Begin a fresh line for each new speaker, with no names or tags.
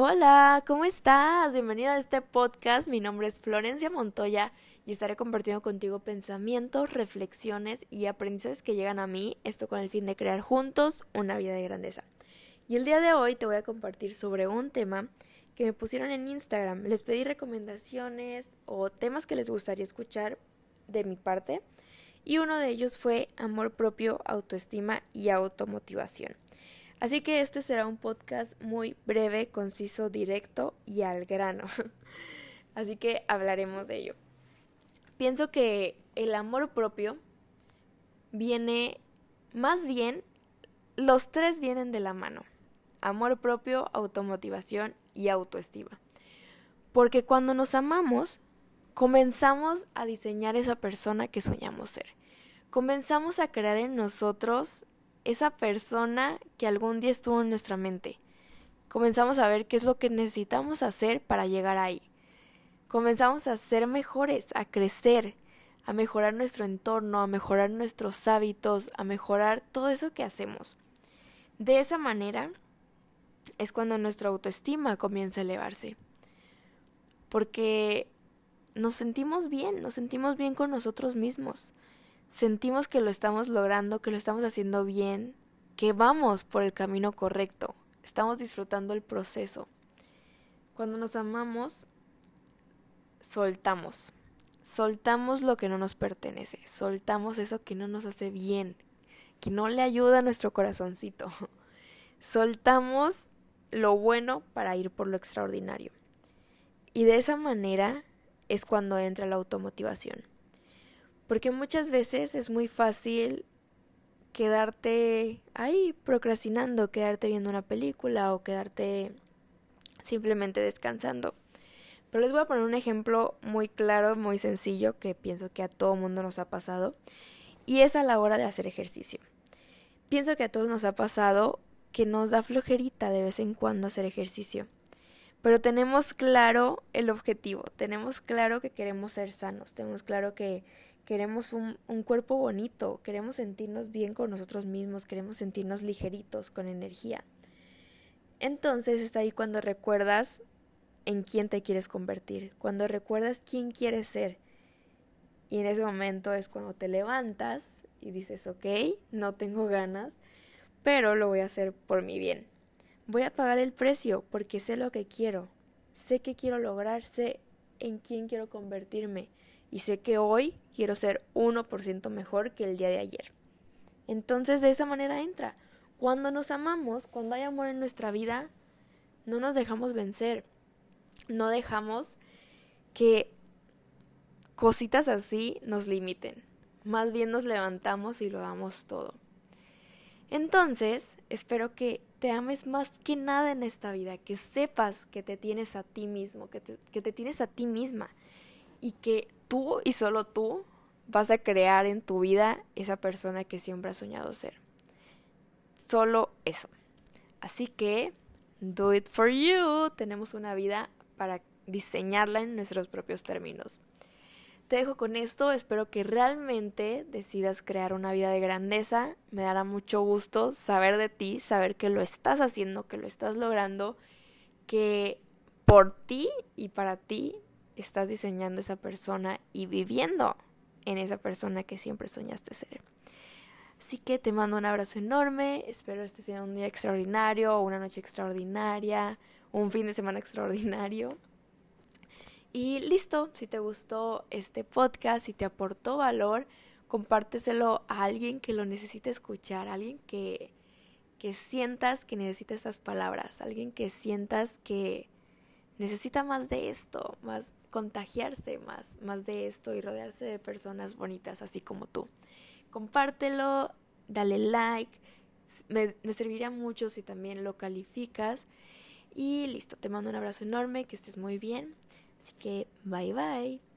Hola, ¿cómo estás? Bienvenido a este podcast. Mi nombre es Florencia Montoya y estaré compartiendo contigo pensamientos, reflexiones y aprendizajes que llegan a mí, esto con el fin de crear juntos una vida de grandeza. Y el día de hoy te voy a compartir sobre un tema que me pusieron en Instagram. Les pedí recomendaciones o temas que les gustaría escuchar de mi parte y uno de ellos fue amor propio, autoestima y automotivación. Así que este será un podcast muy breve, conciso, directo y al grano. Así que hablaremos de ello. Pienso que el amor propio viene, más bien, los tres vienen de la mano. Amor propio, automotivación y autoestima. Porque cuando nos amamos, comenzamos a diseñar esa persona que soñamos ser. Comenzamos a crear en nosotros esa persona que algún día estuvo en nuestra mente. Comenzamos a ver qué es lo que necesitamos hacer para llegar ahí. Comenzamos a ser mejores, a crecer, a mejorar nuestro entorno, a mejorar nuestros hábitos, a mejorar todo eso que hacemos. De esa manera es cuando nuestra autoestima comienza a elevarse. Porque nos sentimos bien, nos sentimos bien con nosotros mismos sentimos que lo estamos logrando, que lo estamos haciendo bien, que vamos por el camino correcto, estamos disfrutando el proceso. Cuando nos amamos, soltamos, soltamos lo que no nos pertenece, soltamos eso que no nos hace bien, que no le ayuda a nuestro corazoncito, soltamos lo bueno para ir por lo extraordinario. Y de esa manera es cuando entra la automotivación. Porque muchas veces es muy fácil quedarte ahí procrastinando, quedarte viendo una película o quedarte simplemente descansando. Pero les voy a poner un ejemplo muy claro, muy sencillo, que pienso que a todo mundo nos ha pasado, y es a la hora de hacer ejercicio. Pienso que a todos nos ha pasado que nos da flojerita de vez en cuando hacer ejercicio. Pero tenemos claro el objetivo, tenemos claro que queremos ser sanos, tenemos claro que queremos un, un, cuerpo bonito, queremos sentirnos bien con nosotros mismos, queremos sentirnos ligeritos, con energía. Entonces está ahí cuando recuerdas en quién te quieres convertir, cuando recuerdas quién quieres ser. Y en ese momento es cuando te levantas y dices, ok, no tengo ganas, pero lo voy a hacer por mi bien. Voy a pagar el precio porque sé lo que quiero, sé que quiero lograr, sé en quién quiero convertirme y sé que hoy quiero ser 1% mejor que el día de ayer. Entonces de esa manera entra. Cuando nos amamos, cuando hay amor en nuestra vida, no nos dejamos vencer. No dejamos que cositas así nos limiten. Más bien nos levantamos y lo damos todo. Entonces, espero que te ames más que nada en esta vida, que sepas que te tienes a ti mismo, que te, que te tienes a ti misma y que tú y solo tú vas a crear en tu vida esa persona que siempre has soñado ser. Solo eso. Así que, do it for you. Tenemos una vida para diseñarla en nuestros propios términos. Te dejo con esto, espero que realmente decidas crear una vida de grandeza. Me dará mucho gusto saber de ti, saber que lo estás haciendo, que lo estás logrando, que por ti y para ti estás diseñando esa persona y viviendo en esa persona que siempre soñaste ser. Así que te mando un abrazo enorme, espero este sea un día extraordinario, una noche extraordinaria, un fin de semana extraordinario. Y listo, si te gustó este podcast, si te aportó valor, compárteselo a alguien que lo necesite escuchar, alguien que, que sientas que necesita estas palabras, alguien que sientas que, necesita más de esto, más contagiarse más, más de esto y rodearse de personas bonitas así como tú. Compártelo, dale like, me, me serviría mucho si también lo calificas. Y listo, te mando un abrazo enorme, que estés muy bien. Así que bye bye.